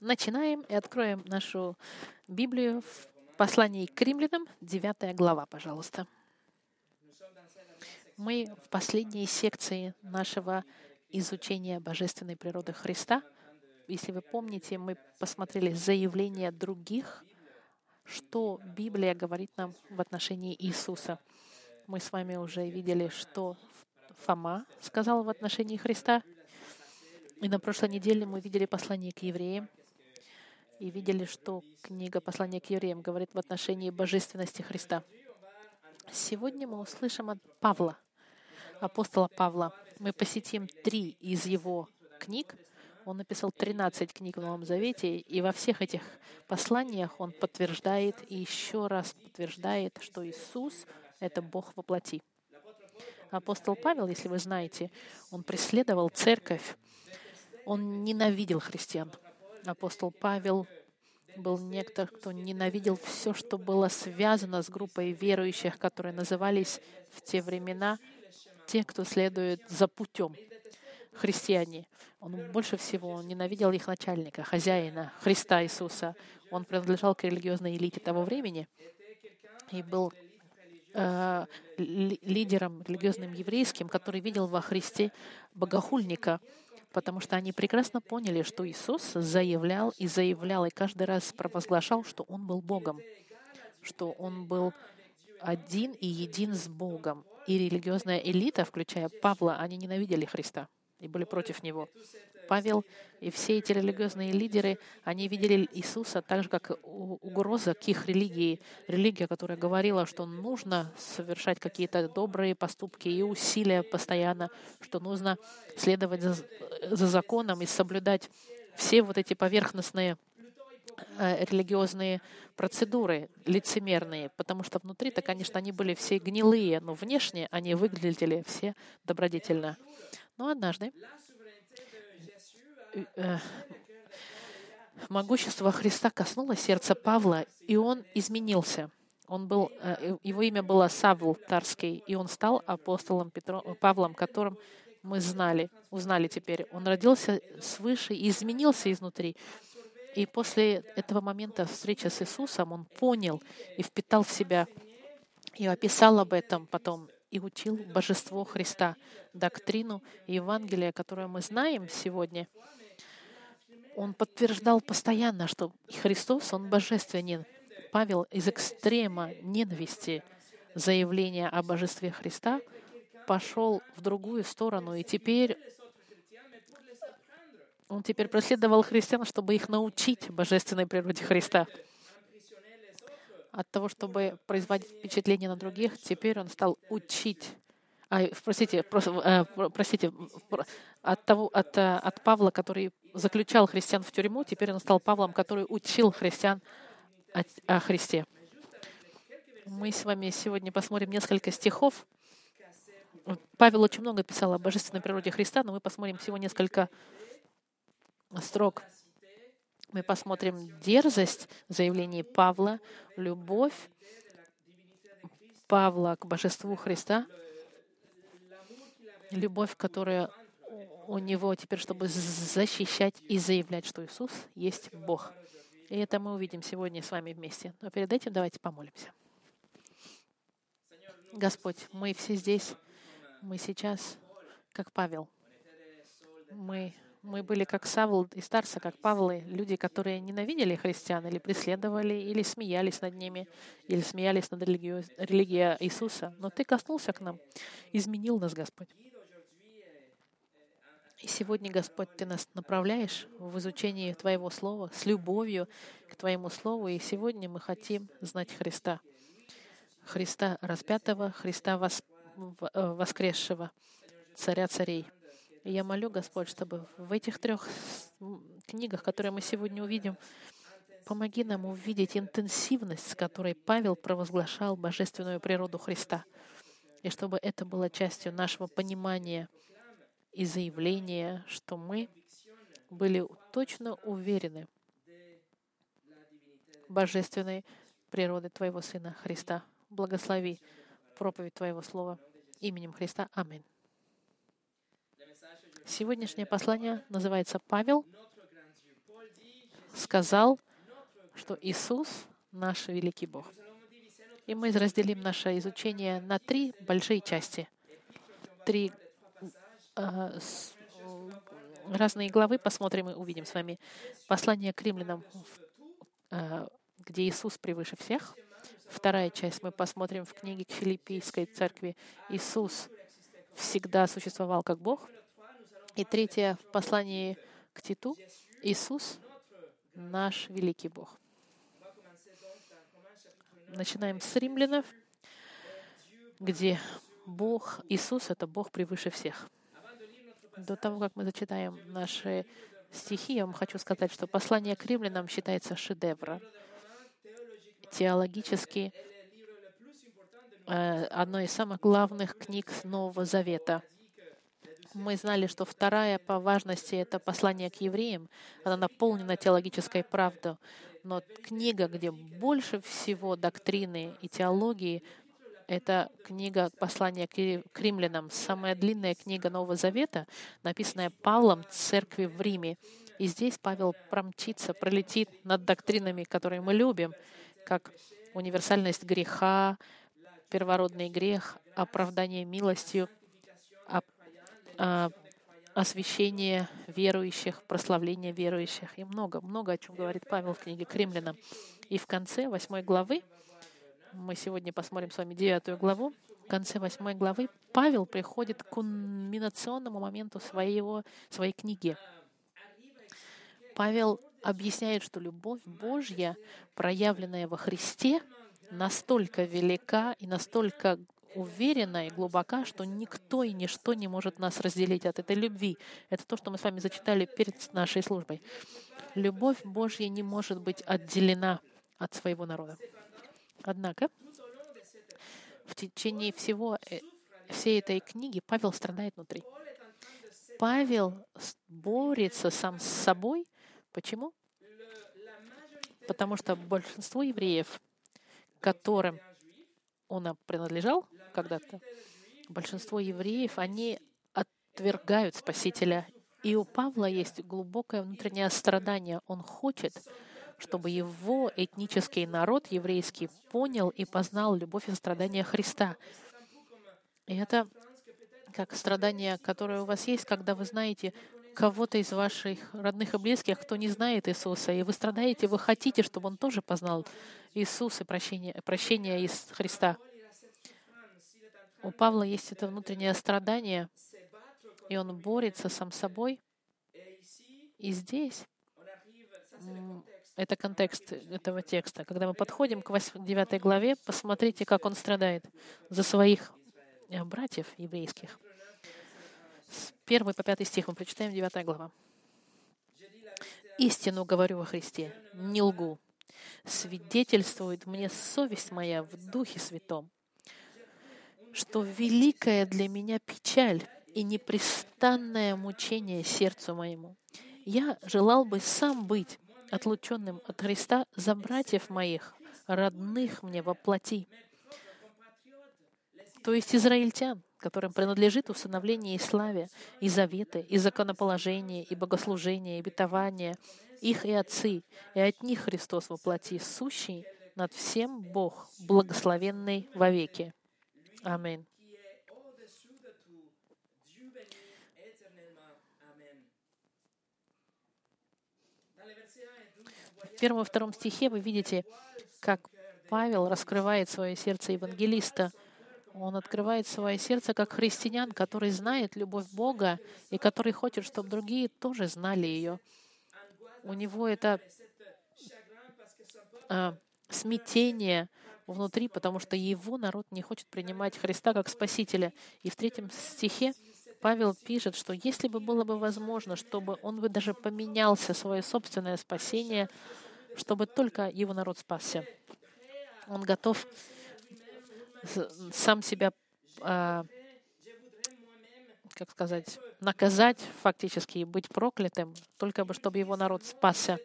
начинаем и откроем нашу Библию в послании к римлянам, 9 глава, пожалуйста. Мы в последней секции нашего изучения божественной природы Христа. Если вы помните, мы посмотрели заявления других, что Библия говорит нам в отношении Иисуса. Мы с вами уже видели, что Фома сказал в отношении Христа, и на прошлой неделе мы видели послание к евреям и видели, что книга «Послание к евреям» говорит в отношении божественности Христа. Сегодня мы услышим от Павла, апостола Павла. Мы посетим три из его книг. Он написал 13 книг в Новом Завете, и во всех этих посланиях он подтверждает и еще раз подтверждает, что Иисус — это Бог во плоти. Апостол Павел, если вы знаете, он преследовал церковь он ненавидел христиан. Апостол Павел был некто, кто ненавидел все, что было связано с группой верующих, которые назывались в те времена те, кто следует за путем христиане. Он больше всего ненавидел их начальника, хозяина, Христа Иисуса. Он принадлежал к религиозной элите того времени и был э, лидером религиозным еврейским, который видел во Христе богохульника, потому что они прекрасно поняли, что Иисус заявлял и заявлял, и каждый раз провозглашал, что Он был Богом, что Он был один и един с Богом. И религиозная элита, включая Павла, они ненавидели Христа и были против Него. Павел и все эти религиозные лидеры, они видели Иисуса так же, как угроза к их религии. Религия, которая говорила, что нужно совершать какие-то добрые поступки и усилия постоянно, что нужно следовать за, за законом и соблюдать все вот эти поверхностные э, религиозные процедуры, лицемерные, потому что внутри-то, конечно, они были все гнилые, но внешне они выглядели все добродетельно. Но однажды могущество Христа коснулось сердца Павла, и он изменился. Он был, э, его имя было Савл Тарский, и он стал апостолом Петром, Павлом, которым мы знали, узнали теперь. Он родился свыше и изменился изнутри. И после этого момента встречи с Иисусом он понял и впитал в себя, и описал об этом потом, и учил божество Христа, доктрину и Евангелие, которое мы знаем сегодня — он подтверждал постоянно, что Христос, Он божественен. Павел из экстрема ненависти заявления о божестве Христа пошел в другую сторону, и теперь он теперь преследовал христиан, чтобы их научить божественной природе Христа. От того, чтобы производить впечатление на других, теперь он стал учить а, простите, э, простите, от, того, от, э, от Павла, который заключал христиан в тюрьму, теперь он стал Павлом, который учил христиан о, о Христе. Мы с вами сегодня посмотрим несколько стихов. Павел очень много писал о божественной природе Христа, но мы посмотрим всего несколько строк. Мы посмотрим дерзость заявлений Павла, любовь Павла к божеству Христа — любовь, которая у него теперь, чтобы защищать и заявлять, что Иисус есть Бог. И это мы увидим сегодня с вами вместе. Но перед этим давайте помолимся. Господь, мы все здесь, мы сейчас, как Павел. Мы, мы были как Савл и Старса, как Павлы, люди, которые ненавидели христиан или преследовали, или смеялись над ними, или смеялись над религией, религией Иисуса. Но Ты коснулся к нам, изменил нас, Господь. И сегодня, Господь, Ты нас направляешь в изучение Твоего Слова с любовью к Твоему Слову. И сегодня мы хотим знать Христа. Христа распятого, Христа вос... Э, воскресшего, Царя царей. И я молю, Господь, чтобы в этих трех книгах, которые мы сегодня увидим, помоги нам увидеть интенсивность, с которой Павел провозглашал божественную природу Христа. И чтобы это было частью нашего понимания — и заявление, что мы были точно уверены божественной природы Твоего Сына Христа. Благослови проповедь Твоего Слова именем Христа. Аминь. Сегодняшнее послание называется «Павел». сказал, что Иисус — наш великий Бог. И мы разделим наше изучение на три большие части. Три разные главы посмотрим и увидим с вами. Послание к римлянам, э, где Иисус превыше всех. Вторая часть мы посмотрим в книге к Филиппийской церкви. Иисус всегда существовал как Бог. И третье в послании к Титу. Иисус — наш великий Бог. Начинаем с римлянов, где Бог, Иисус — это Бог превыше всех. До того, как мы зачитаем наши стихи, я вам хочу сказать, что послание к римлянам считается шедевром. Теологически э, одной из самых главных книг Нового Завета. Мы знали, что вторая по важности — это послание к евреям. Она наполнена теологической правдой. Но книга, где больше всего доктрины и теологии, это книга послания к римлянам, самая длинная книга Нового Завета, написанная Павлом церкви в Риме. И здесь Павел промчится, пролетит над доктринами, которые мы любим, как универсальность греха, первородный грех, оправдание милостью, а, освящение верующих, прославление верующих и много, много о чем говорит Павел в книге к римлянам. И в конце восьмой главы, мы сегодня посмотрим с вами девятую главу, в конце восьмой главы Павел приходит к кульминационному моменту своего, своей книги. Павел объясняет, что любовь Божья, проявленная во Христе, настолько велика и настолько уверена и глубока, что никто и ничто не может нас разделить от этой любви. Это то, что мы с вами зачитали перед нашей службой. Любовь Божья не может быть отделена от своего народа. Однако, в течение всего э, всей этой книги Павел страдает внутри. Павел борется сам с собой. Почему? Потому что большинство евреев, которым он принадлежал, когда-то. Большинство евреев, они отвергают Спасителя. И у Павла есть глубокое внутреннее страдание. Он хочет, чтобы его этнический народ еврейский понял и познал любовь и страдания Христа. И это как страдание, которое у вас есть, когда вы знаете кого-то из ваших родных и близких, кто не знает Иисуса, и вы страдаете, вы хотите, чтобы он тоже познал Иисус и прощение, прощение из Христа. У Павла есть это внутреннее страдание, и он борется сам собой. И здесь это контекст этого текста. Когда мы подходим к 8, 9 главе, посмотрите, как он страдает за своих э, братьев еврейских. С 1 по 5 стих мы прочитаем 9 глава. «Истину говорю во Христе, не лгу. Свидетельствует мне совесть моя в Духе Святом, что великая для меня печаль и непрестанное мучение сердцу моему. Я желал бы сам быть отлученным от Христа за братьев моих, родных мне во плоти, то есть израильтян, которым принадлежит усыновление и славе, и заветы, и законоположение, и богослужение, и обетование, их и отцы, и от них Христос воплоти, сущий над всем Бог, благословенный вовеки. Аминь. Первом и втором стихе вы видите, как Павел раскрывает свое сердце евангелиста. Он открывает свое сердце как христианин, который знает любовь Бога и который хочет, чтобы другие тоже знали ее. У него это а, смятение, внутри, потому что его народ не хочет принимать Христа как Спасителя. И в третьем стихе Павел пишет, что если бы было бы возможно, чтобы он бы даже поменялся свое собственное спасение, чтобы только его народ спасся. Он готов сам себя, а, как сказать, наказать фактически и быть проклятым, только бы чтобы его народ спасся.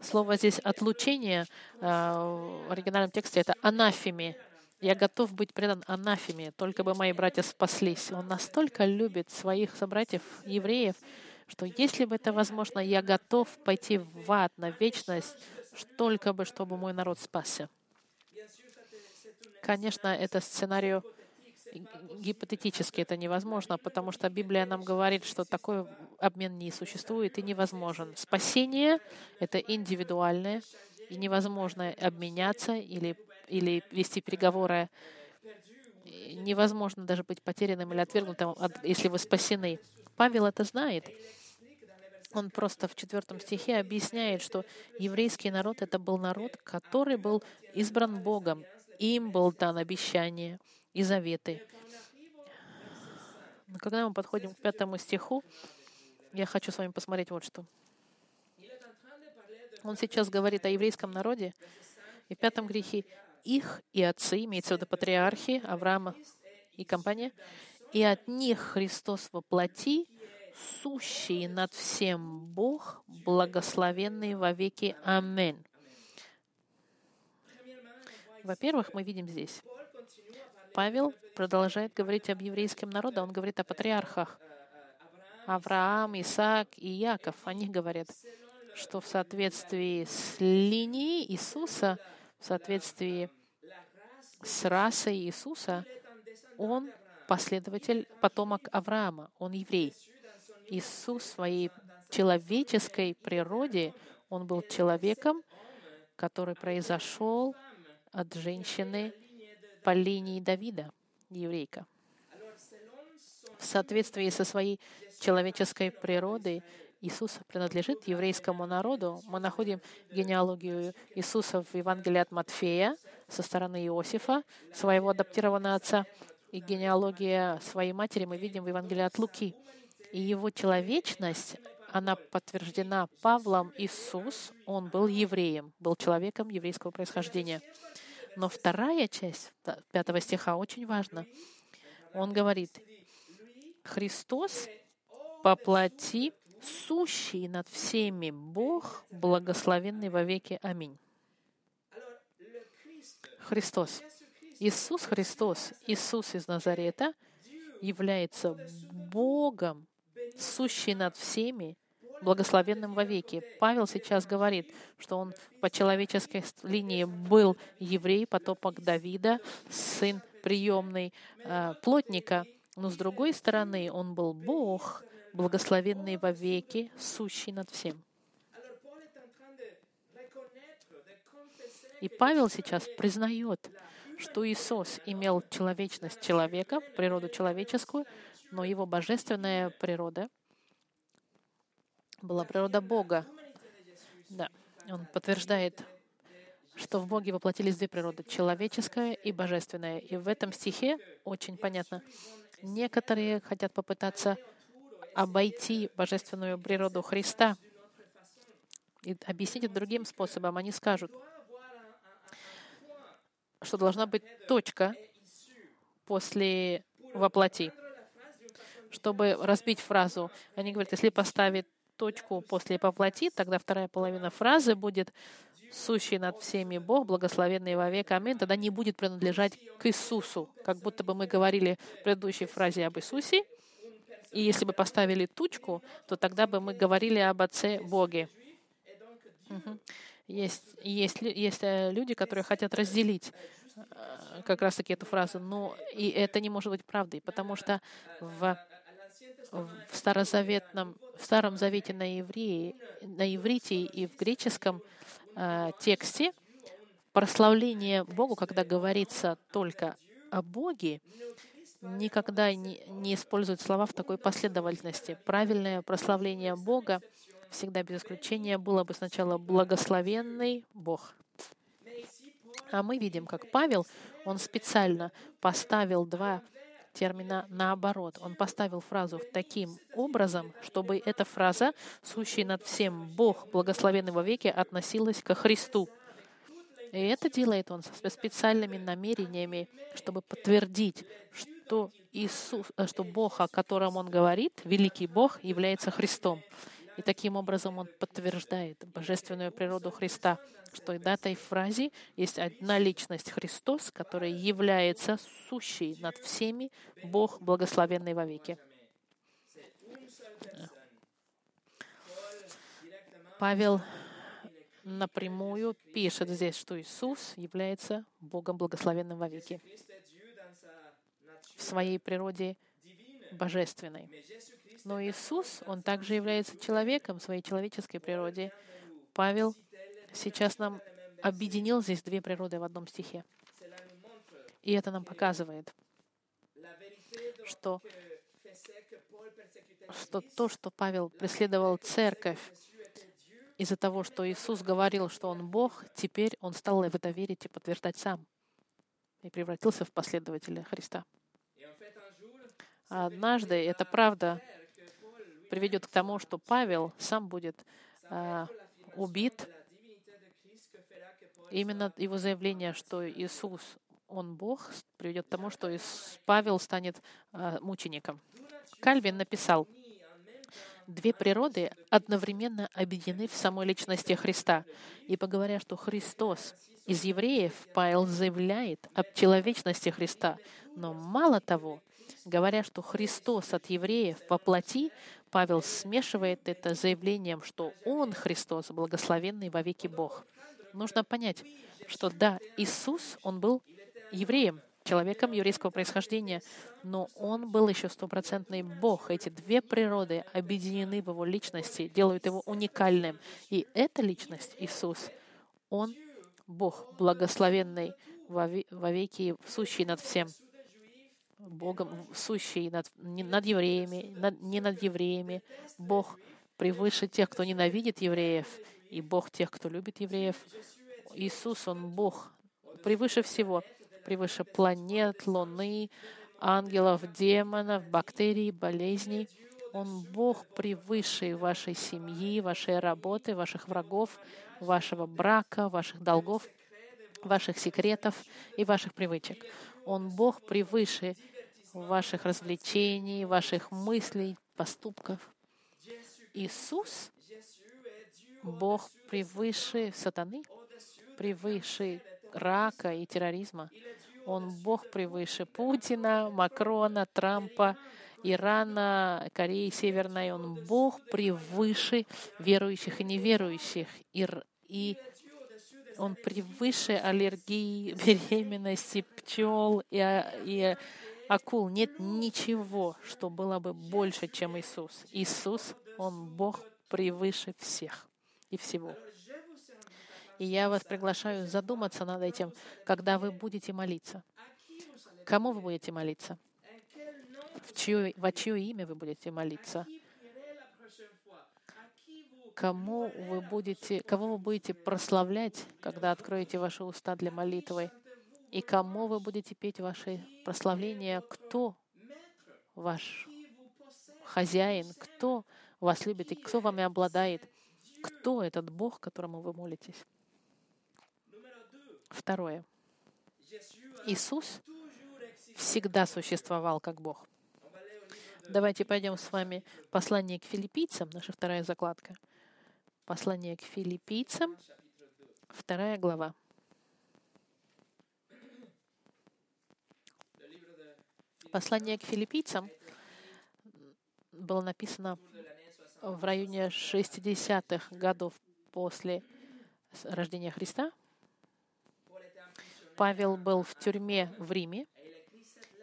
Слово здесь «отлучение» э, в оригинальном тексте — это «анафеми». Я готов быть предан анафеме, только бы мои братья спаслись. Он настолько любит своих собратьев, евреев, что если бы это возможно, я готов пойти в ад на вечность, только бы, чтобы мой народ спасся. Конечно, это сценарий гипотетически это невозможно, потому что Библия нам говорит, что такой обмен не существует и невозможен. Спасение — это индивидуальное, и невозможно обменяться или, или вести переговоры. Невозможно даже быть потерянным или отвергнутым, если вы спасены. Павел это знает. Он просто в четвертом стихе объясняет, что еврейский народ — это был народ, который был избран Богом. Им был дан обещание — и заветы. Но когда мы подходим к пятому стиху, я хочу с вами посмотреть вот что. Он сейчас говорит о еврейском народе, и в пятом грехе их и отцы, имеется в виду патриархи, Авраама и компания, и от них Христос воплоти, сущий над всем Бог, благословенный во веки. Аминь. Во-первых, мы видим здесь, Павел продолжает говорить об еврейском народе, он говорит о патриархах. Авраам, Исаак и Яков, они говорят, что в соответствии с линией Иисуса, в соответствии с расой Иисуса, он последователь, потомок Авраама, он еврей. Иисус в своей человеческой природе, он был человеком, который произошел от женщины по линии Давида, еврейка. В соответствии со своей человеческой природой Иисус принадлежит еврейскому народу. Мы находим генеалогию Иисуса в Евангелии от Матфея со стороны Иосифа, своего адаптированного отца, и генеалогия своей матери мы видим в Евангелии от Луки. И его человечность, она подтверждена Павлом. Иисус, он был евреем, был человеком еврейского происхождения. Но вторая часть пятого стиха очень важна. Он говорит, Христос по плоти, сущий над всеми Бог, благословенный во веки. Аминь. Христос. Иисус Христос, Иисус из Назарета, является Богом, сущий над всеми, благословенным вовеки. Павел сейчас говорит, что он по человеческой линии был еврей, потопок Давида, сын приемный э, плотника, но с другой стороны он был Бог, благословенный вовеки, сущий над всем. И Павел сейчас признает, что Иисус имел человечность человека, природу человеческую, но его божественная природа — была природа Бога. Да, он подтверждает, что в Боге воплотились две природы — человеческая и божественная. И в этом стихе очень понятно, некоторые хотят попытаться обойти божественную природу Христа и объяснить это другим способом. Они скажут, что должна быть точка после воплоти. Чтобы разбить фразу, они говорят, если поставить точку после «поплоти», тогда вторая половина фразы будет «сущий над всеми Бог, благословенный во век, аминь», тогда не будет принадлежать к Иисусу, как будто бы мы говорили в предыдущей фразе об Иисусе, и если бы поставили тучку, то тогда бы мы говорили об Отце Боге. Угу. Есть, есть, есть э, люди, которые хотят разделить э, как раз-таки эту фразу, но и это не может быть правдой, потому что в в старозаветном, в Старом Завете на, евреи, на иврите и в греческом э, тексте прославление Богу, когда говорится только о Боге, никогда не, не используют слова в такой последовательности. Правильное прославление Бога всегда без исключения было бы сначала благословенный Бог. А мы видим, как Павел, он специально поставил два термина наоборот. Он поставил фразу таким образом, чтобы эта фраза, сущий над всем Бог, благословенный во веки, относилась ко Христу. И это делает он со специальными намерениями, чтобы подтвердить, что, Иисус, э, что Бог, о котором он говорит, великий Бог, является Христом. И таким образом он подтверждает божественную природу Христа, что и в этой фразе есть одна личность Христос, который является сущий над всеми, Бог благословенный во веки. Павел напрямую пишет здесь, что Иисус является Богом благословенным во веки в своей природе божественной. Но Иисус, Он также является человеком в своей человеческой природе. Павел сейчас нам объединил здесь две природы в одном стихе. И это нам показывает, что, что то, что Павел преследовал церковь из-за того, что Иисус говорил, что Он Бог, теперь он стал в это верить и подтверждать сам и превратился в последователя Христа. Однажды эта правда приведет к тому, что Павел сам будет а, убит. Именно его заявление, что Иисус, Он Бог, приведет к тому, что Павел станет а, мучеником. Кальвин написал, две природы одновременно объединены в самой личности Христа. Ибо говоря, что Христос из евреев, Павел заявляет об человечности Христа. Но мало того, говоря, что Христос от евреев по плоти, Павел смешивает это заявлением, что Он Христос, благословенный во веки Бог. Нужно понять, что да, Иисус, Он был евреем, человеком еврейского происхождения, но он был еще стопроцентный Бог. Эти две природы объединены в его личности, делают его уникальным. И эта личность, Иисус, он Бог, благословенный во веки, сущий над всем. Богом, сущий над, не над евреями, над, не над евреями. Бог превыше тех, кто ненавидит евреев, и Бог тех, кто любит евреев. Иисус, Он Бог превыше всего превыше планет, Луны, ангелов, демонов, бактерий, болезней. Он Бог превыше вашей семьи, вашей работы, ваших врагов, вашего брака, ваших долгов, ваших секретов и ваших привычек. Он Бог превыше ваших развлечений, ваших мыслей, поступков. Иисус — Бог превыше сатаны, превыше рака и терроризма. Он Бог превыше Путина, Макрона, Трампа, Ирана, Кореи Северной. Он Бог превыше верующих и неверующих. И, он превыше аллергии, беременности, пчел и, и акул. Нет ничего, что было бы больше, чем Иисус. Иисус, Он Бог превыше всех и всего. И я вас приглашаю задуматься над этим, когда вы будете молиться. Кому вы будете молиться? В чье, во чье имя вы будете молиться? Кому вы будете, кого вы будете прославлять, когда откроете ваши уста для молитвы? И кому вы будете петь ваши прославления? Кто ваш хозяин? Кто вас любит и кто вами обладает? Кто этот Бог, которому вы молитесь? Второе. Иисус всегда существовал как Бог. Давайте пойдем с вами послание к филиппийцам, наша вторая закладка. Послание к филиппийцам, вторая глава. Послание к филиппийцам было написано в районе 60-х годов после рождения Христа. Павел был в тюрьме в Риме,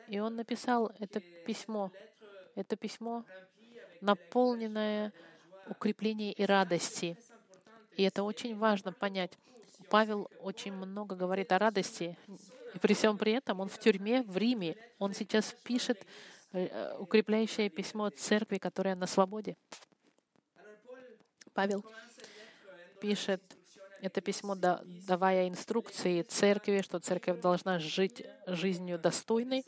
и он написал это письмо. Это письмо, наполненное укреплением и радости. И это очень важно понять. Павел очень много говорит о радости, и при всем при этом он в тюрьме в Риме. Он сейчас пишет э, укрепляющее письмо церкви, которая на свободе. Павел пишет это письмо, давая инструкции церкви, что церковь должна жить жизнью достойной,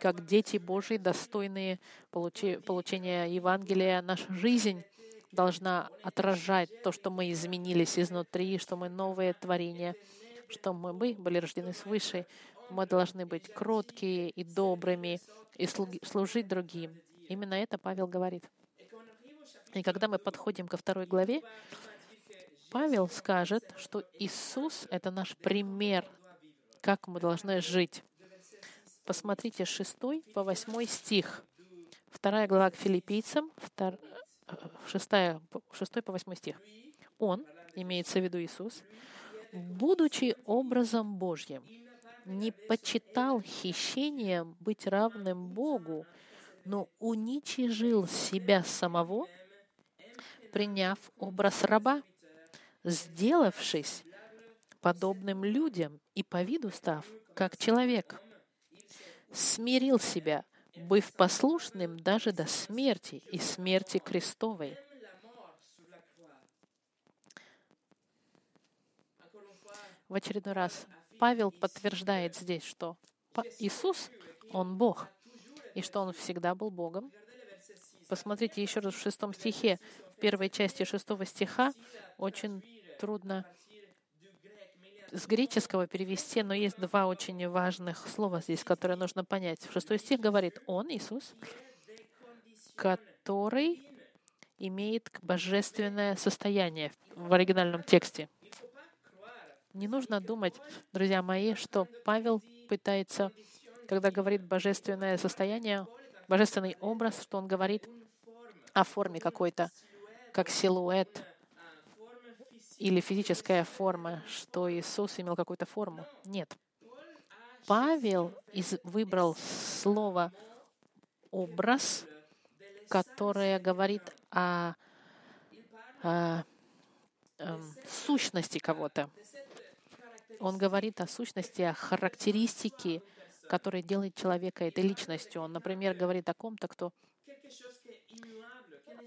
как дети Божьи, достойные получения Евангелия. Наша жизнь должна отражать то, что мы изменились изнутри, что мы новые творения, что мы были рождены свыше. Мы должны быть кроткие и добрыми и служить другим. Именно это Павел говорит. И когда мы подходим ко второй главе, Павел скажет, что Иисус — это наш пример, как мы должны жить. Посмотрите 6 по 8 стих. Вторая глава к филиппийцам, 6, 6 по 8 стих. Он, имеется в виду Иисус, будучи образом Божьим, не почитал хищением быть равным Богу, но уничижил себя самого, приняв образ раба, сделавшись подобным людям и по виду став, как человек. Смирил себя, быв послушным даже до смерти и смерти крестовой. В очередной раз Павел подтверждает здесь, что Иисус, Он Бог, и что Он всегда был Богом. Посмотрите еще раз в шестом стихе, в первой части шестого стиха, очень трудно с греческого перевести, но есть два очень важных слова здесь, которые нужно понять. В шестой стих говорит «Он, Иисус, который имеет божественное состояние в оригинальном тексте. Не нужно думать, друзья мои, что Павел пытается, когда говорит божественное состояние, божественный образ, что он говорит о форме какой-то, как силуэт, или физическая форма, что Иисус имел какую-то форму. Нет. Павел выбрал слово «образ», которое говорит о, о, о эм, сущности кого-то. Он говорит о сущности, о характеристике, которая делает человека этой личностью. Он, например, говорит о ком-то, кто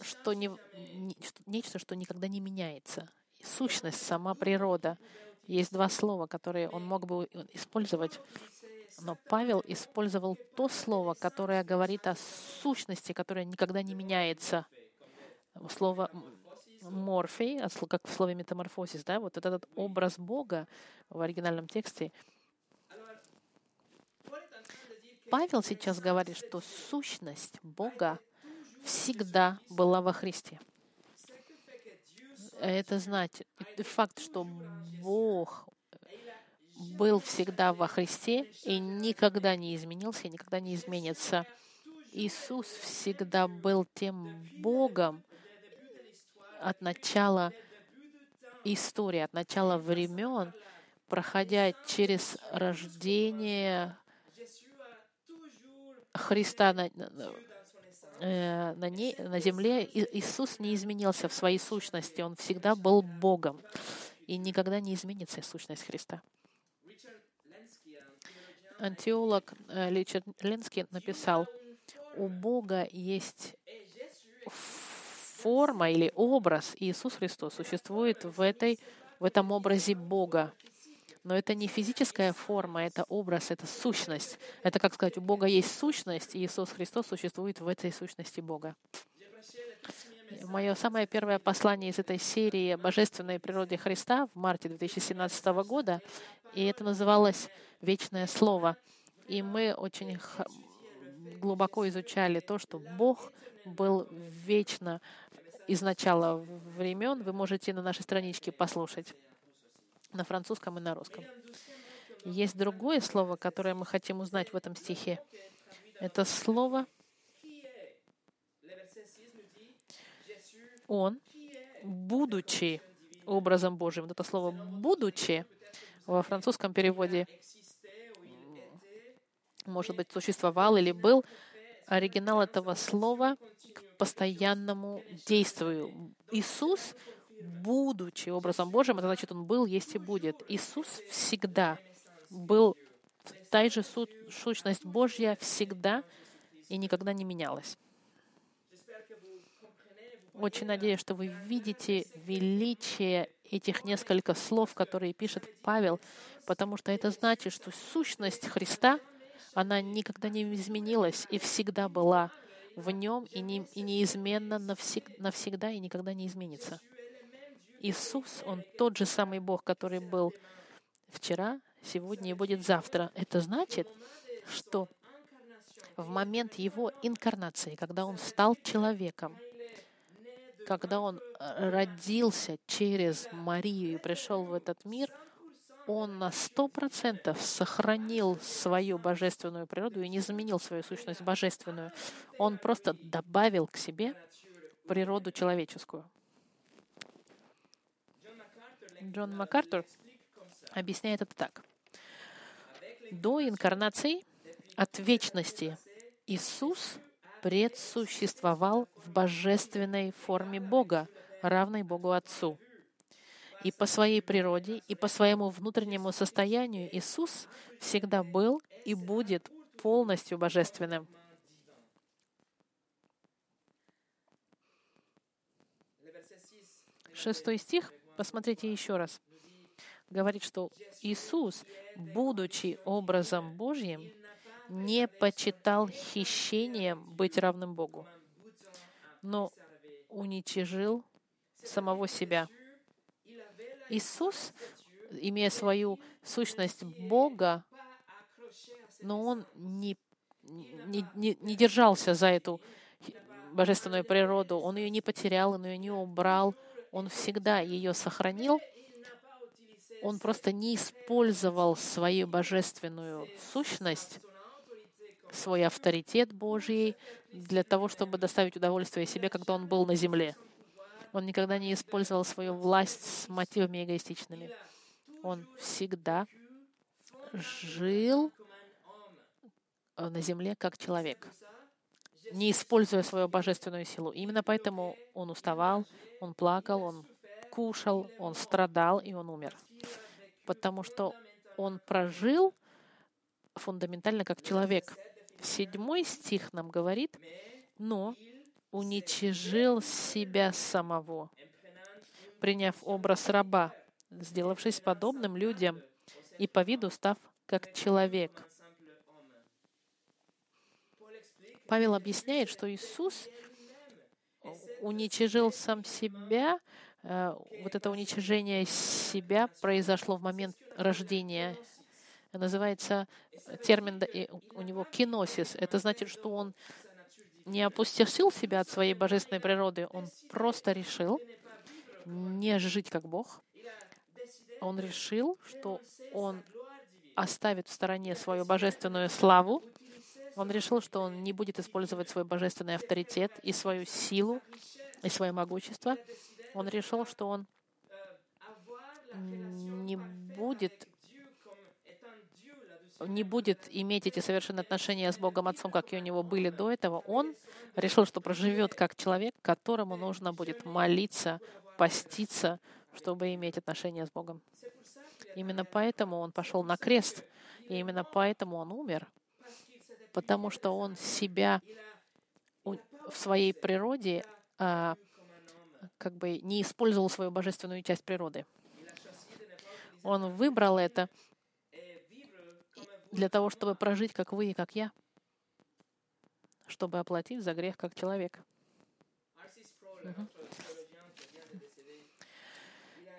что не, не, нечто, что никогда не меняется сущность, сама природа. Есть два слова, которые он мог бы использовать, но Павел использовал то слово, которое говорит о сущности, которая никогда не меняется. Слово морфей, как в слове метаморфозис, да, вот этот образ Бога в оригинальном тексте. Павел сейчас говорит, что сущность Бога всегда была во Христе это знать. Факт, что Бог был всегда во Христе и никогда не изменился и никогда не изменится. Иисус всегда был тем Богом от начала истории, от начала времен, проходя через рождение Христа на, Э, на, ней, на земле Иисус не изменился в своей сущности. Он всегда был Богом. И никогда не изменится сущность Христа. Антиолог э, Ричард Ленский написал, у Бога есть форма или образ, Иисус Христос существует в, этой, в этом образе Бога. Но это не физическая форма, это образ, это сущность. Это, как сказать, у Бога есть сущность, и Иисус Христос существует в этой сущности Бога. Мое самое первое послание из этой серии о божественной природе Христа в марте 2017 года, и это называлось «Вечное Слово». И мы очень глубоко изучали то, что Бог был вечно из начала времен. Вы можете на нашей страничке послушать на французском и на русском. Есть другое слово, которое мы хотим узнать в этом стихе. Это слово «Он, будучи образом Божьим». Вот это слово «будучи» во французском переводе может быть, существовал или был. Оригинал этого слова постоянному действию. Иисус будучи образом Божьим, это значит, Он был, есть и будет. Иисус всегда был та же сущность Божья всегда и никогда не менялась. Очень надеюсь, что вы видите величие этих нескольких слов, которые пишет Павел, потому что это значит, что сущность Христа, она никогда не изменилась и всегда была в нем и, не, и неизменно навсегда и никогда не изменится. Иисус, Он тот же самый Бог, который был вчера, сегодня и будет завтра. Это значит, что в момент Его инкарнации, когда Он стал человеком, когда Он родился через Марию и пришел в этот мир, Он на сто процентов сохранил свою божественную природу и не заменил свою сущность божественную. Он просто добавил к себе природу человеческую. Джон МакАртур объясняет это так. До инкарнации от вечности Иисус предсуществовал в божественной форме Бога, равной Богу Отцу. И по своей природе, и по своему внутреннему состоянию Иисус всегда был и будет полностью божественным. Шестой стих, посмотрите еще раз, говорит, что Иисус, будучи образом Божьим, не почитал хищением быть равным Богу, но уничижил самого себя. Иисус, имея свою сущность Бога, но он не, не, не, не держался за эту божественную природу, он ее не потерял, он ее не убрал, он всегда ее сохранил. Он просто не использовал свою божественную сущность, свой авторитет Божий для того, чтобы доставить удовольствие себе, когда он был на земле. Он никогда не использовал свою власть с мотивами эгоистичными. Он всегда жил э, на земле как человек, не используя свою божественную силу. именно поэтому он уставал, он плакал, он кушал, он страдал и он умер. Потому что он прожил фундаментально как человек. Седьмой стих нам говорит, но уничижил себя самого, приняв образ раба, сделавшись подобным людям и по виду став как человек. Павел объясняет, что Иисус уничижил сам себя, э, вот это уничижение себя произошло в момент рождения. Называется термин у него киносис. Это значит, что он не опустошил себя от своей божественной природы, он просто решил не жить как Бог. Он решил, что он оставит в стороне свою божественную славу. Он решил, что он не будет использовать свой божественный авторитет и свою силу, и свое могущество. Он решил, что он не будет не будет иметь эти совершенные отношения с Богом Отцом, как и у него были до этого, он решил, что проживет как человек, которому нужно будет молиться, поститься, чтобы иметь отношения с Богом. Именно поэтому он пошел на крест, и именно поэтому он умер, потому что он себя в своей природе а, как бы не использовал свою божественную часть природы. Он выбрал это для того, чтобы прожить, как вы и как я, чтобы оплатить за грех как человек. Угу.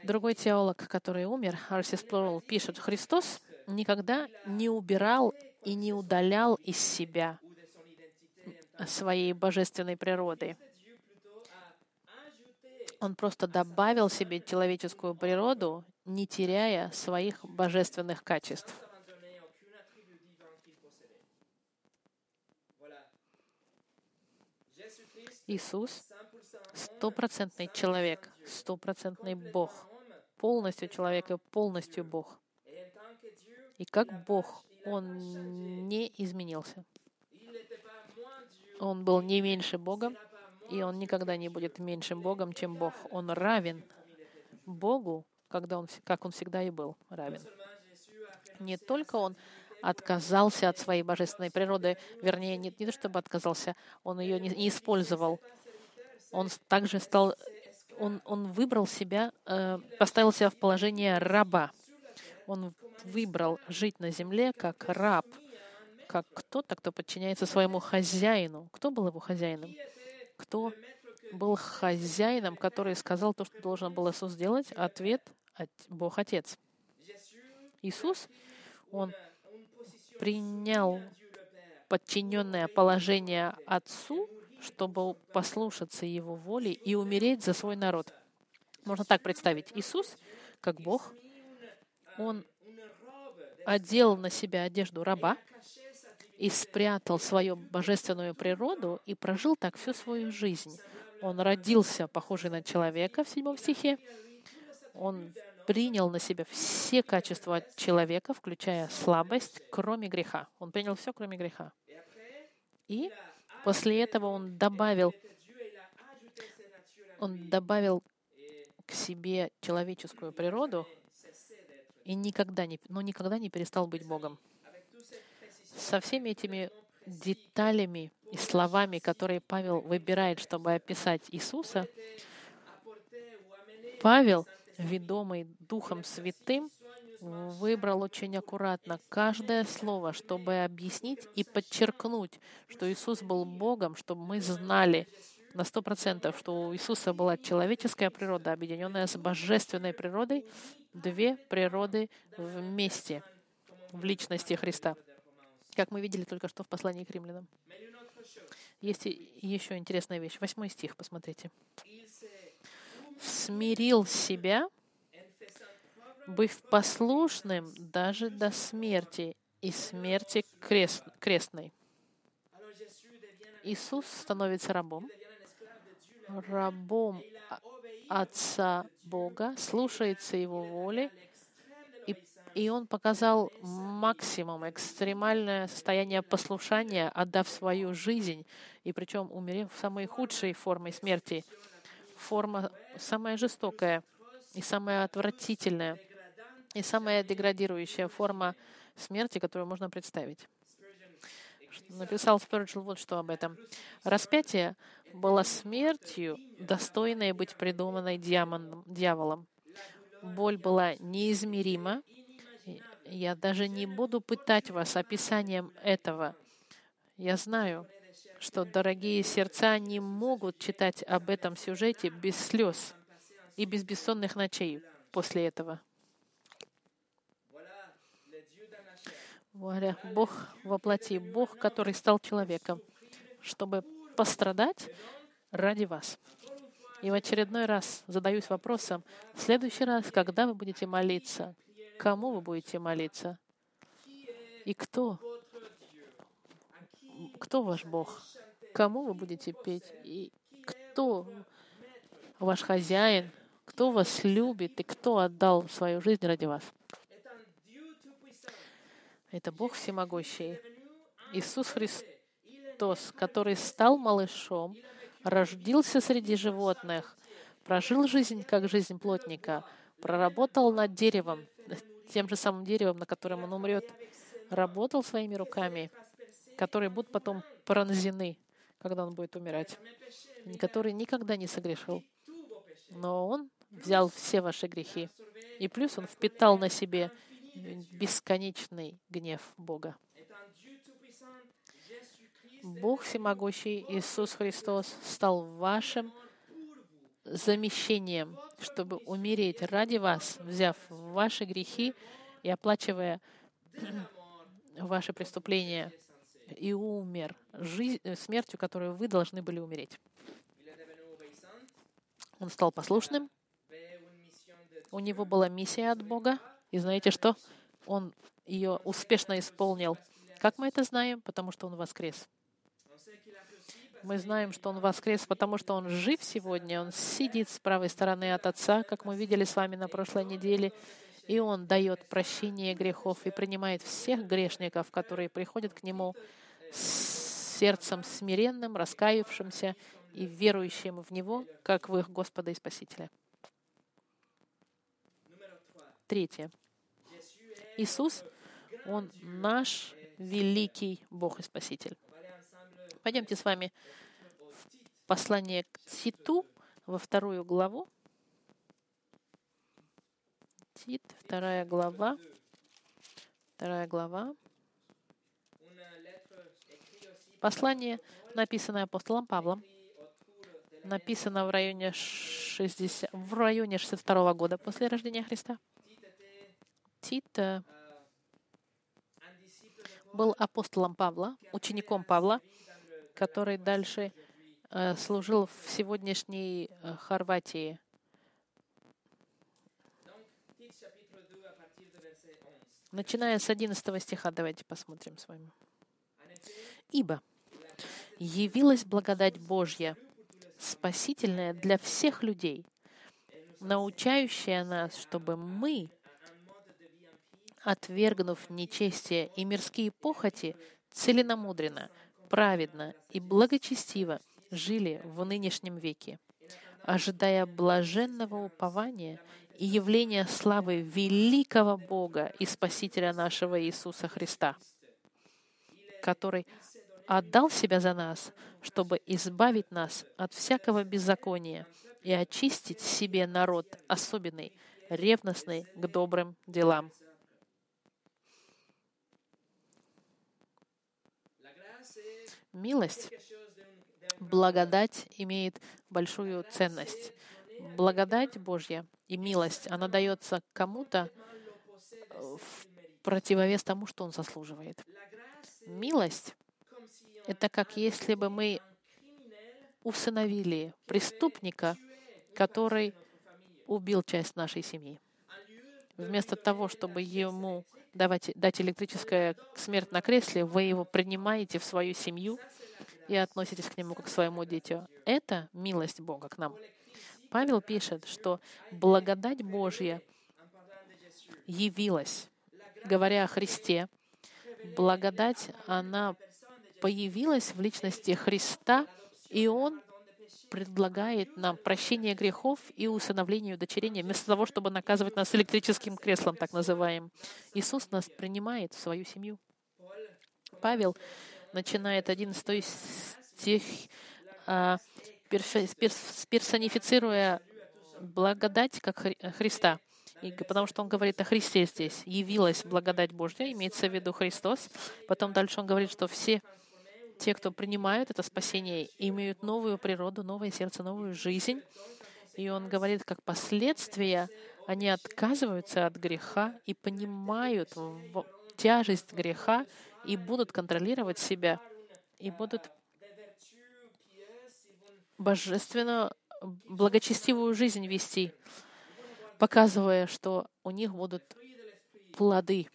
Другой теолог, который умер, Арсис Плорал, пишет, Христос никогда не убирал и не удалял из себя своей божественной природы. Он просто добавил себе человеческую природу, не теряя своих божественных качеств. Иисус — стопроцентный человек, стопроцентный Бог, полностью человек и полностью Бог. И как Бог Он не изменился. Он был не меньше Бога, и Он никогда не будет меньшим Богом, чем Бог. Он равен Богу, когда он, как Он всегда и был равен. Не только Он отказался от своей божественной природы, вернее, не, не то чтобы отказался, он ее не, не использовал. Он также стал, он, он выбрал себя, э, поставил себя в положение раба. Он выбрал жить на земле как раб, как кто-то, кто подчиняется своему хозяину. Кто был его хозяином? Кто был хозяином, который сказал то, что должен был Иисус сделать? Ответ — Бог Отец. Иисус, Он принял подчиненное положение Отцу, чтобы послушаться Его воли и умереть за свой народ. Можно так представить. Иисус, как Бог, Он одел на себя одежду раба и спрятал свою божественную природу и прожил так всю свою жизнь. Он родился похожий на человека в седьмом стихе. Он принял на себя все качества человека, включая слабость, кроме греха. Он принял все, кроме греха. И после этого он добавил, он добавил к себе человеческую природу и никогда не, но никогда не перестал быть Богом. Со всеми этими деталями и словами, которые Павел выбирает, чтобы описать Иисуса, Павел, ведомый Духом Святым, выбрал очень аккуратно каждое слово, чтобы объяснить и подчеркнуть, что Иисус был Богом, чтобы мы знали на сто процентов, что у Иисуса была человеческая природа, объединенная с божественной природой, две природы вместе в личности Христа, как мы видели только что в послании к римлянам. Есть еще интересная вещь. Восьмой стих, посмотрите. «Смирил себя, быв послушным даже до смерти и смерти крест, крестной». Иисус становится рабом, рабом Отца Бога, слушается Его воли, и, и Он показал максимум, экстремальное состояние послушания, отдав свою жизнь, и причем умерев в самой худшей форме смерти, форма самая жестокая и самая отвратительная, и самая деградирующая форма смерти, которую можно представить. Написал Спирчл вот что об этом. Распятие была смертью, достойной быть придуманной дьяволом. Боль была неизмерима. Я даже не буду пытать вас описанием этого. Я знаю, что дорогие сердца не могут читать об этом сюжете без слез и без бессонных ночей после этого. Говоря, Бог воплоти, Бог, который стал человеком, чтобы пострадать ради вас. И в очередной раз задаюсь вопросом, в следующий раз, когда вы будете молиться, кому вы будете молиться? И кто? Кто ваш Бог? Кому вы будете петь? И кто ваш хозяин? Кто вас любит и кто отдал свою жизнь ради вас? Это Бог всемогущий. Иисус Христос который стал малышом, родился среди животных, прожил жизнь как жизнь плотника, проработал над деревом, тем же самым деревом, на котором он умрет, работал своими руками, которые будут потом пронзены, когда он будет умирать, который никогда не согрешил. Но он взял все ваши грехи. И плюс он впитал на себе бесконечный гнев Бога. Бог Всемогущий Иисус Христос стал вашим замещением, чтобы умереть ради вас, взяв ваши грехи и оплачивая ваши преступления, и умер жизнь, смертью, которую вы должны были умереть. Он стал послушным. У него была миссия от Бога. И знаете что? Он ее успешно исполнил. Как мы это знаем? Потому что он воскрес. Мы знаем, что Он воскрес, потому что Он жив сегодня. Он сидит с правой стороны от Отца, как мы видели с вами на прошлой неделе. И Он дает прощение грехов и принимает всех грешников, которые приходят к Нему с сердцем смиренным, раскаявшимся и верующим в Него, как в их Господа и Спасителя. Третье. Иисус, Он наш великий Бог и Спаситель. Пойдемте с вами в послание к Титу во вторую главу. Тит, вторая глава. Вторая глава. Послание, написанное апостолом Павлом, написано в районе, 60, в районе 62 года после рождения Христа. Тит э, был апостолом Павла, учеником Павла, который дальше э, служил в сегодняшней э, Хорватии. Начиная с 11 стиха, давайте посмотрим с вами. «Ибо явилась благодать Божья спасительное для всех людей, научающее нас, чтобы мы, отвергнув нечестие и мирские похоти, целенамудренно, праведно и благочестиво жили в нынешнем веке, ожидая блаженного упования и явления славы великого Бога и Спасителя нашего Иисуса Христа, который отдал себя за нас, чтобы избавить нас от всякого беззакония и очистить себе народ особенный, ревностный к добрым делам. Милость, благодать имеет большую ценность. Благодать Божья и милость, она дается кому-то в противовес тому, что он заслуживает. Милость — это как если бы мы усыновили преступника, который убил часть нашей семьи. Вместо того, чтобы ему давать, дать электрическая смерть на кресле, вы его принимаете в свою семью и относитесь к нему как к своему дитю. Это милость Бога к нам. Павел пишет, что благодать Божья явилась, говоря о Христе. Благодать, она появилась в личности Христа, и Он предлагает нам прощение грехов и усыновление и удочерение, вместо того, чтобы наказывать нас электрическим креслом, так называем. Иисус нас принимает в свою семью. Павел начинает 11 стих, а, персонифицируя благодать как Христа. И, потому что он говорит о Христе здесь. Явилась благодать Божья, имеется в виду Христос. Потом дальше он говорит, что все те, кто принимают это спасение, имеют новую природу, новое сердце, новую жизнь. И он говорит, как последствия, они отказываются от греха и понимают тяжесть греха и будут контролировать себя, и будут божественно благочестивую жизнь вести, показывая, что у них будут плоды.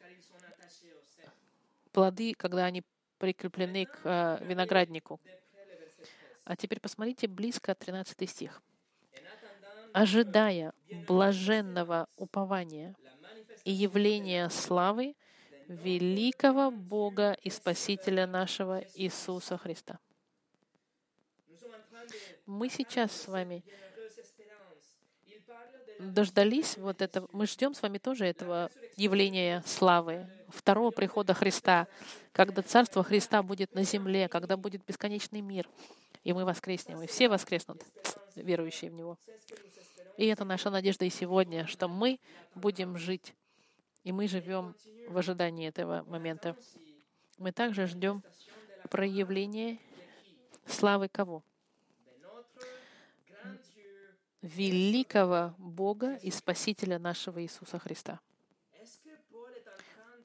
Плоды, когда они прикреплены к э, винограднику. А теперь посмотрите близко 13 стих. «Ожидая блаженного упования и явления славы великого Бога и Спасителя нашего Иисуса Христа». Мы сейчас с вами дождались вот этого, мы ждем с вами тоже этого явления славы, второго прихода Христа, когда Царство Христа будет на земле, когда будет бесконечный мир, и мы воскреснем, и все воскреснут, верующие в Него. И это наша надежда и сегодня, что мы будем жить, и мы живем в ожидании этого момента. Мы также ждем проявления славы кого? Великого Бога и Спасителя нашего Иисуса Христа.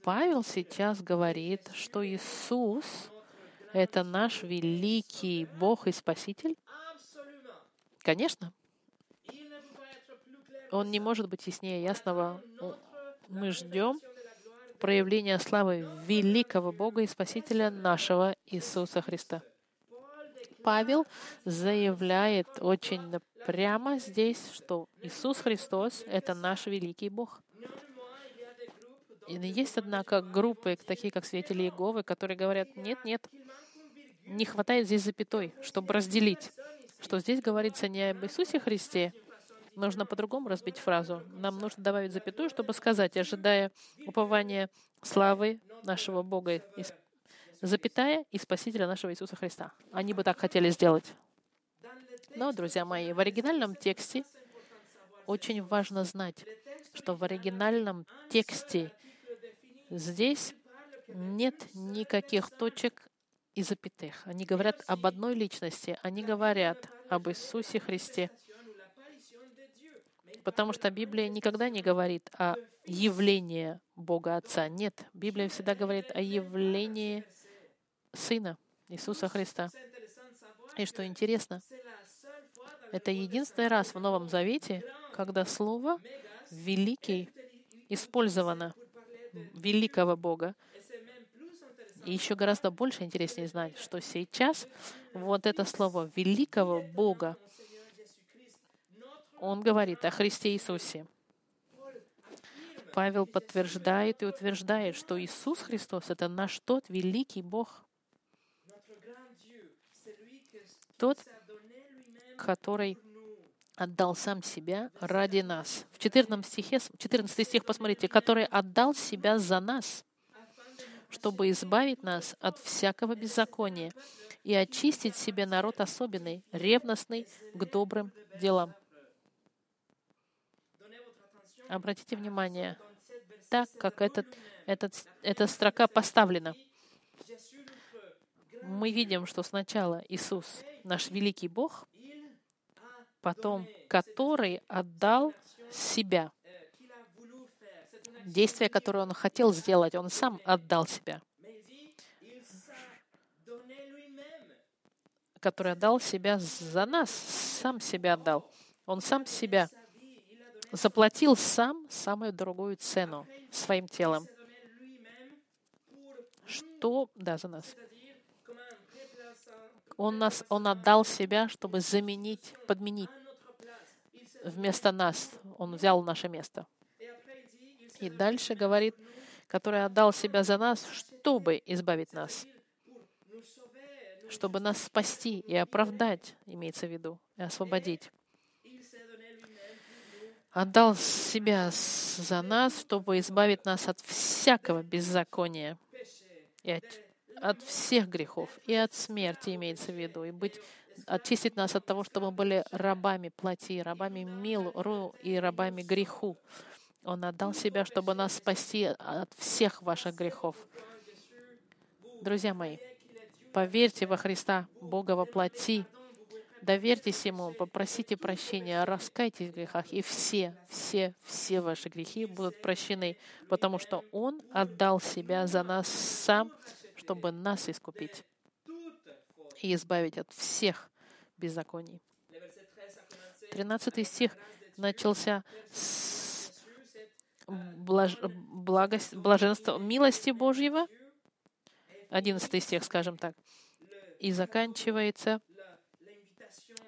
Павел сейчас говорит, что Иисус — это наш великий Бог и Спаситель? Конечно. Он не может быть яснее ясного. Мы ждем проявления славы великого Бога и Спасителя нашего Иисуса Христа. Павел заявляет очень прямо здесь, что Иисус Христос — это наш великий Бог. И есть, однако, группы, такие как свидетели Иеговы, которые говорят, нет, нет, не хватает здесь запятой, чтобы разделить, что здесь говорится не об Иисусе Христе, нужно по-другому разбить фразу. Нам нужно добавить запятую, чтобы сказать, ожидая упования славы нашего Бога запятая и Спасителя нашего Иисуса Христа. Они бы так хотели сделать. Но, друзья мои, в оригинальном тексте очень важно знать, что в оригинальном тексте здесь нет никаких точек и запятых. Они говорят об одной личности, они говорят об Иисусе Христе. Потому что Библия никогда не говорит о явлении Бога Отца. Нет, Библия всегда говорит о явлении Сына Иисуса Христа. И что интересно, это единственный раз в Новом Завете, когда слово «великий» использовано великого Бога. И еще гораздо больше интереснее знать, что сейчас вот это слово великого Бога Он говорит о Христе Иисусе. Павел подтверждает и утверждает, что Иисус Христос — это наш тот великий Бог, тот, который отдал сам себя ради нас. В 14 стихе, 14 стих, посмотрите, который отдал себя за нас, чтобы избавить нас от всякого беззакония и очистить себе народ особенный, ревностный к добрым делам. Обратите внимание, так как этот, этот, эта строка поставлена. Мы видим, что сначала Иисус, наш великий Бог, потом который отдал себя. Действие, которое он хотел сделать, он сам отдал себя. Который отдал себя за нас, сам себя отдал. Он сам себя заплатил сам самую дорогую цену своим телом. Что, да, за нас. Он, нас, он отдал себя, чтобы заменить, подменить вместо нас. Он взял наше место. И дальше говорит, который отдал себя за нас, чтобы избавить нас, чтобы нас спасти и оправдать, имеется в виду, и освободить отдал себя за нас, чтобы избавить нас от всякого беззакония и от, от всех грехов, и от смерти имеется в виду, и быть очистить нас от того, чтобы мы были рабами плоти, рабами милу и рабами греху. Он отдал себя, чтобы нас спасти от всех ваших грехов. Друзья мои, поверьте во Христа, Бога во плоти, Доверьтесь Ему, попросите прощения, раскайтесь в грехах, и все, все, все ваши грехи будут прощены, потому что Он отдал себя за нас сам, чтобы нас искупить и избавить от всех беззаконий. 13 стих начался с блаж... благость, блаженства, милости Божьего, 11 стих, скажем так, и заканчивается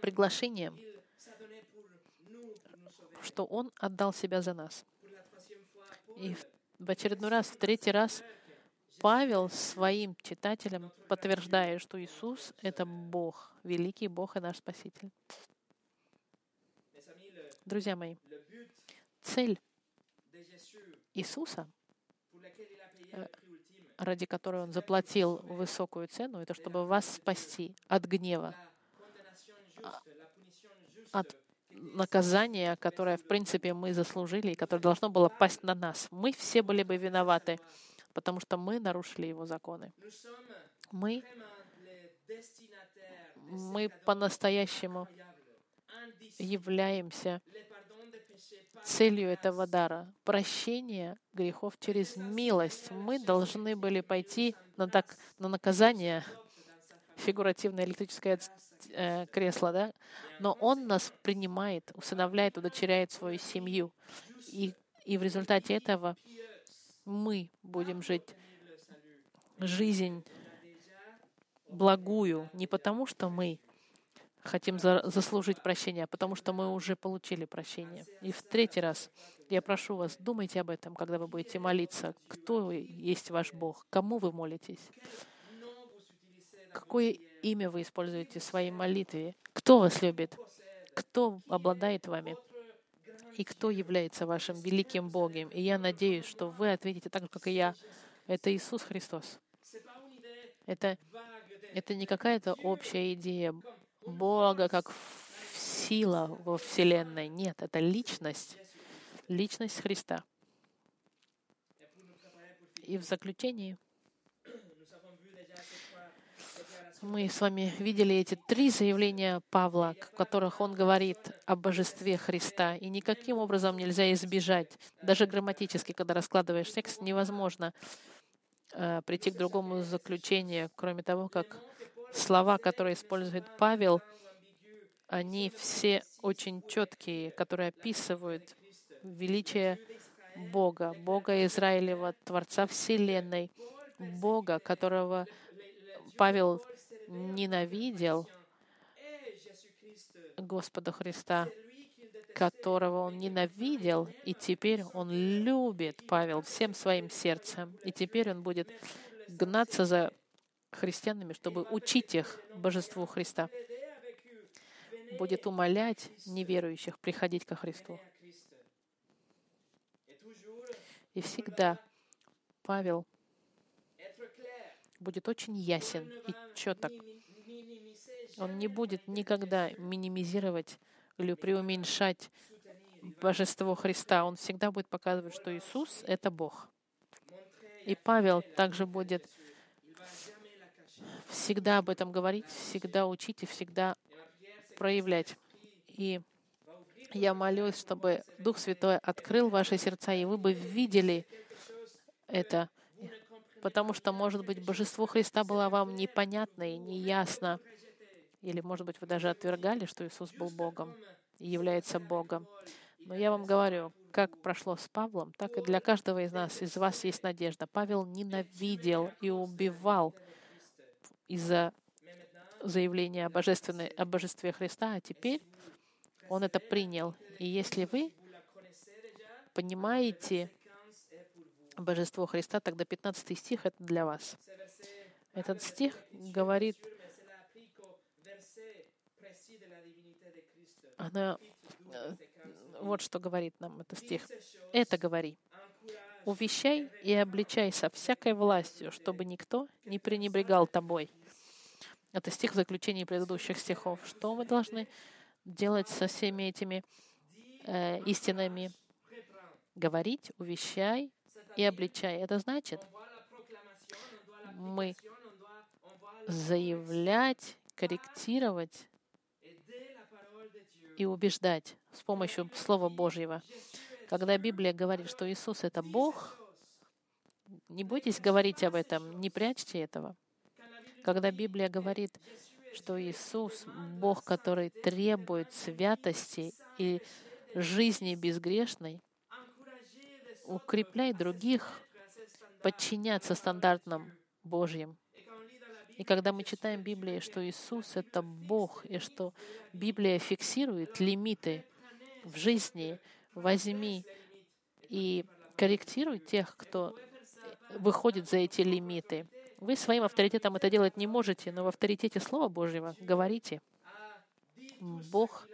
приглашением, что Он отдал себя за нас. И в очередной раз, в третий раз, Павел своим читателям подтверждает, что Иисус — это Бог, великий Бог и наш Спаситель. Друзья мои, цель Иисуса, э, ради которой Он заплатил высокую цену, это чтобы вас спасти от гнева, от наказания, которое, в принципе, мы заслужили и которое должно было пасть на нас. Мы все были бы виноваты, потому что мы нарушили его законы. Мы, мы по-настоящему являемся целью этого дара. Прощение грехов через милость. Мы должны были пойти на, так, на наказание, фигуративное электрическое э, кресло, да? Но Он нас принимает, усыновляет, удочеряет свою семью. И, и в результате этого мы будем жить жизнь благую не потому, что мы хотим за, заслужить прощение, а потому что мы уже получили прощение. И в третий раз я прошу вас, думайте об этом, когда вы будете молиться. Кто есть ваш Бог? Кому вы молитесь? Какое имя вы используете в своей молитве? Кто вас любит? Кто обладает вами? И кто является вашим великим Богом? И я надеюсь, что вы ответите так же, как и я. Это Иисус Христос. Это, это не какая-то общая идея Бога как сила во Вселенной. Нет, это личность. Личность Христа. И в заключении Мы с вами видели эти три заявления Павла, в которых он говорит о божестве Христа. И никаким образом нельзя избежать. Даже грамматически, когда раскладываешь текст, невозможно э, прийти к другому заключению, кроме того, как слова, которые использует Павел, они все очень четкие, которые описывают величие Бога, Бога Израилева, Творца Вселенной, Бога, которого Павел ненавидел Господа Христа. которого он ненавидел, и теперь он любит Павел всем своим сердцем. И теперь он будет гнаться за христианами, чтобы учить их божеству Христа. Будет умолять неверующих приходить ко Христу. И всегда Павел будет очень ясен и четок. Он не будет никогда минимизировать или преуменьшать божество Христа. Он всегда будет показывать, что Иисус — это Бог. И Павел также будет всегда об этом говорить, всегда учить и всегда проявлять. И я молюсь, чтобы Дух Святой открыл ваши сердца, и вы бы видели это. Потому что, может быть, божество Христа было вам непонятно и неясно. Или, может быть, вы даже отвергали, что Иисус был Богом и является Богом. Но я вам говорю, как прошло с Павлом, так и для каждого из нас, из вас есть надежда. Павел ненавидел и убивал из-за заявления о, божественной, о божестве Христа, а теперь он это принял. И если вы понимаете божество Христа, тогда 15 стих — это для вас. Этот стих говорит она, э, вот что говорит нам этот стих. Это говори. Увещай и обличай со всякой властью, чтобы никто не пренебрегал тобой. Это стих в заключении предыдущих стихов. Что мы должны делать со всеми этими э, истинами? Говорить, увещай и обличай. Это значит, мы заявлять, корректировать и убеждать с помощью Слова Божьего. Когда Библия говорит, что Иисус — это Бог, не бойтесь говорить об этом, не прячьте этого. Когда Библия говорит, что Иисус — Бог, который требует святости и жизни безгрешной, укрепляй других подчиняться стандартам Божьим. И когда мы читаем Библию, что Иисус — это Бог, и что Библия фиксирует лимиты в жизни, возьми и корректируй тех, кто выходит за эти лимиты. Вы своим авторитетом это делать не можете, но в авторитете Слова Божьего говорите. Бог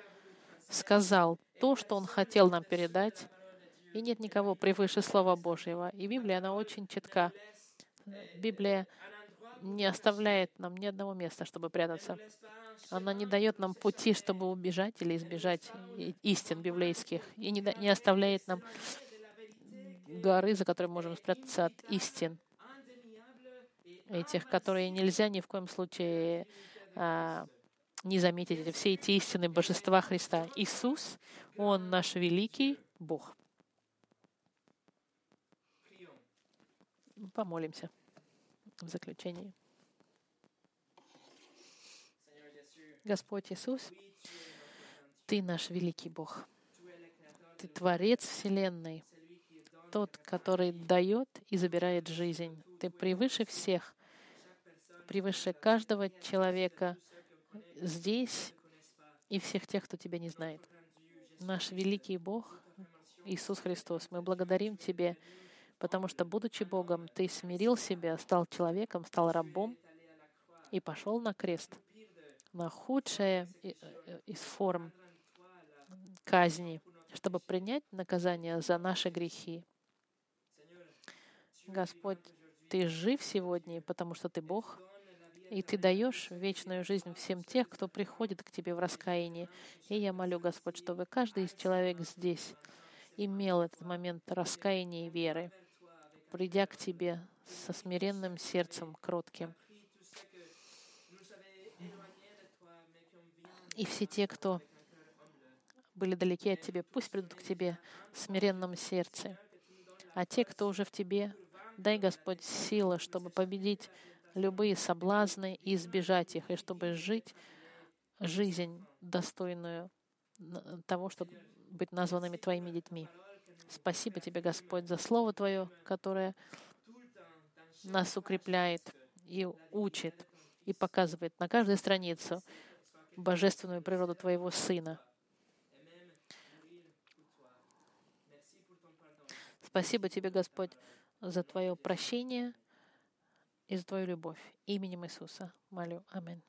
сказал то, что Он хотел нам передать, и нет никого превыше Слова Божьего. И Библия, она очень четка. Библия не оставляет нам ни одного места, чтобы прятаться. Она не дает нам пути, чтобы убежать или избежать истин библейских, и не, не оставляет нам горы, за которой можем спрятаться от истин этих, которые нельзя ни в коем случае а, не заметить. Все эти истины божества Христа. Иисус, Он наш великий Бог. Помолимся в заключении. Господь Иисус, Ты наш великий Бог. Ты Творец Вселенной, тот, который дает и забирает жизнь. Ты превыше всех, превыше каждого человека здесь и всех тех, кто Тебя не знает. Наш великий Бог, Иисус Христос, мы благодарим Тебе потому что, будучи Богом, ты смирил себя, стал человеком, стал рабом и пошел на крест, на худшее э, из форм казни, чтобы принять наказание за наши грехи. Господь, Ты жив сегодня, потому что Ты Бог, и Ты даешь вечную жизнь всем тех, кто приходит к Тебе в раскаянии. И я молю, Господь, чтобы каждый из человек здесь имел этот момент раскаяния и веры придя к Тебе со смиренным сердцем, кротким. И все те, кто были далеки от Тебя, пусть придут к Тебе в смиренном сердце. А те, кто уже в Тебе, дай, Господь, силы, чтобы победить любые соблазны и избежать их, и чтобы жить жизнь достойную того, чтобы быть названными Твоими детьми. Спасибо Тебе, Господь, за Слово Твое, которое нас укрепляет и учит, и показывает на каждой странице божественную природу Твоего Сына. Спасибо Тебе, Господь, за Твое прощение и за Твою любовь. Именем Иисуса молю. Аминь.